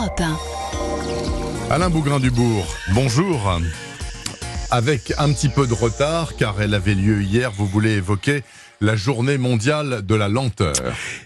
Europe 1. Alain Bougrain-Dubourg, bonjour. Avec un petit peu de retard, car elle avait lieu hier, vous voulez évoquer la journée mondiale de la lenteur.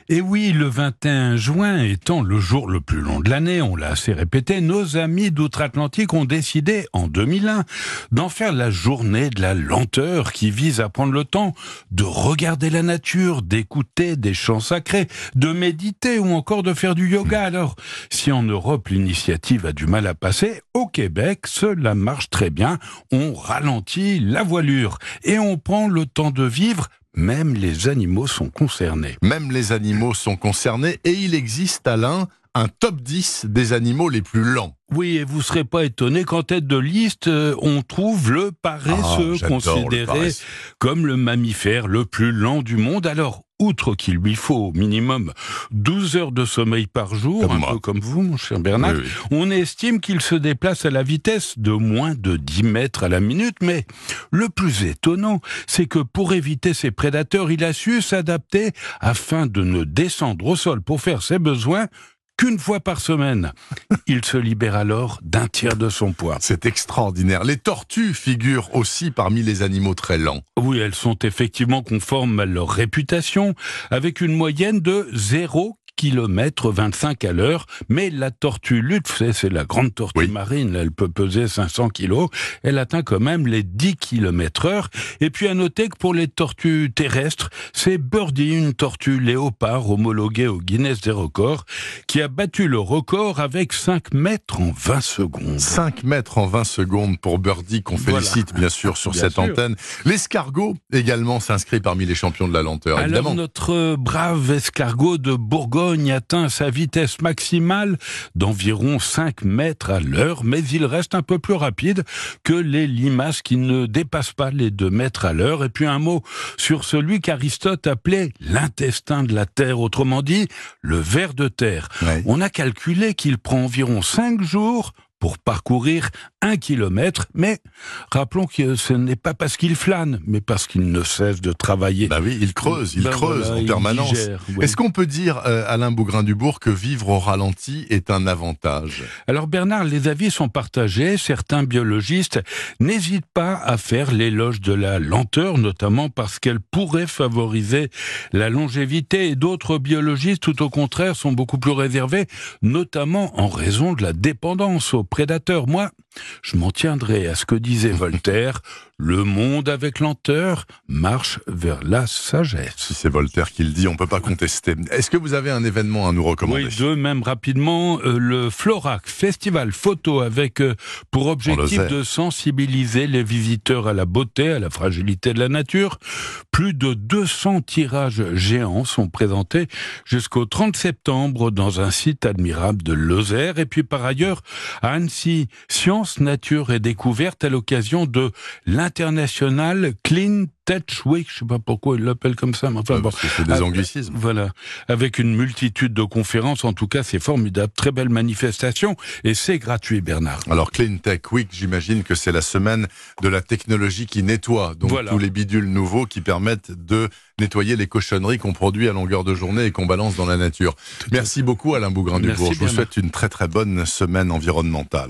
Et oui, le 21 juin étant le jour le plus long de l'année, on l'a assez répété, nos amis d'outre-Atlantique ont décidé en 2001 d'en faire la journée de la lenteur qui vise à prendre le temps de regarder la nature, d'écouter des chants sacrés, de méditer ou encore de faire du yoga. Alors, si en Europe l'initiative a du mal à passer, au Québec, cela marche très bien. On ralentit la voilure et on prend le temps de vivre même les animaux sont concernés. Même les animaux sont concernés et il existe, Alain, un top 10 des animaux les plus lents. Oui, et vous serez pas étonné qu'en tête de liste, euh, on trouve le paresseux, Ah, considéré le paresseux. comme le mammifère le plus lent du monde. Alors, outre qu'il lui faut au minimum 12 heures de sommeil par jour, Comme un moi. peu comme vous, mon cher Bernard, Oui, oui. on estime qu'il se déplace à la vitesse de moins de 10 mètres à la minute. Mais le plus étonnant, c'est que pour éviter ses prédateurs, il a su s'adapter afin de ne descendre au sol pour faire ses besoins qu'une fois par semaine. Il se libère alors d'un tiers de son poids. C'est extraordinaire. Les tortues figurent aussi parmi les animaux très lents. Oui, elles sont effectivement conformes à leur réputation, avec une moyenne de 0 km 25 à l'heure, mais la tortue lutte, c'est la grande tortue Oui. marine, elle peut peser 500 kilos, elle atteint quand même les 10 km heure. Et puis à noter que pour les tortues terrestres, c'est Birdie, une tortue léopard homologuée au Guinness des records, qui a battu le record avec 5 mètres en 20 secondes. 5 mètres en 20 secondes pour Birdie, qu'on Voilà. félicite bien sûr sur Bien cette sûr. antenne. L'escargot également s'inscrit parmi les champions de la lenteur, Alors évidemment. notre brave escargot de Bourgogne atteint sa vitesse maximale d'environ 5 mètres à l'heure, mais il reste un peu plus rapide que les limaces qui ne dépassent pas les 2 mètres à l'heure. Et puis un mot sur celui qu'Aristote appelait l'intestin de la Terre, autrement dit le ver de terre. Ouais. On a calculé qu'il prend environ 5 jours pour parcourir un kilomètre, mais rappelons que ce n'est pas parce qu'il flâne, mais parce qu'il ne cesse de travailler. Bah oui, il creuse, il Ben creuse voilà, en permanence. Est-ce qu'on peut dire, euh, Alain Bougrain-Dubourg, que vivre au ralenti est un avantage? Alors Bernard, les avis sont partagés. Certains biologistes n'hésitent pas à faire l'éloge de la lenteur, notamment parce qu'elle pourrait favoriser la longévité. Et d'autres biologistes, tout au contraire, sont beaucoup plus réservés, notamment en raison de la dépendance aux prédateurs. Moi, je m'en tiendrai à ce que disait Voltaire. Le monde avec lenteur marche vers la sagesse. Si c'est Voltaire qui le dit, on peut pas contester. Est-ce que vous avez un événement à nous recommander Oui, deux même rapidement. Euh, le Florac, festival photo avec euh, pour objectif de sensibiliser les visiteurs à la beauté, à la fragilité de la nature. Plus de 200 tirages géants sont présentés jusqu'au 30 septembre dans un site admirable de Lozère. Et puis par ailleurs, à Annecy, Nature et Découverte à l'occasion de l'international Clean Tech Week. Je sais pas pourquoi ils l'appellent comme ça, mais enfin bon. c'est des Ah, anglicismes. Voilà, avec une multitude de conférences, en tout cas c'est formidable, très belle manifestation et c'est gratuit Bernard. Alors Clean Tech Week, j'imagine que c'est la semaine de la technologie qui nettoie, donc Voilà. tous les bidules nouveaux qui permettent de nettoyer les cochonneries qu'on produit à longueur de journée et qu'on balance dans la nature. Merci beaucoup Alain Bougrain-Dubourg. Je vous souhaite une très très bonne semaine environnementale.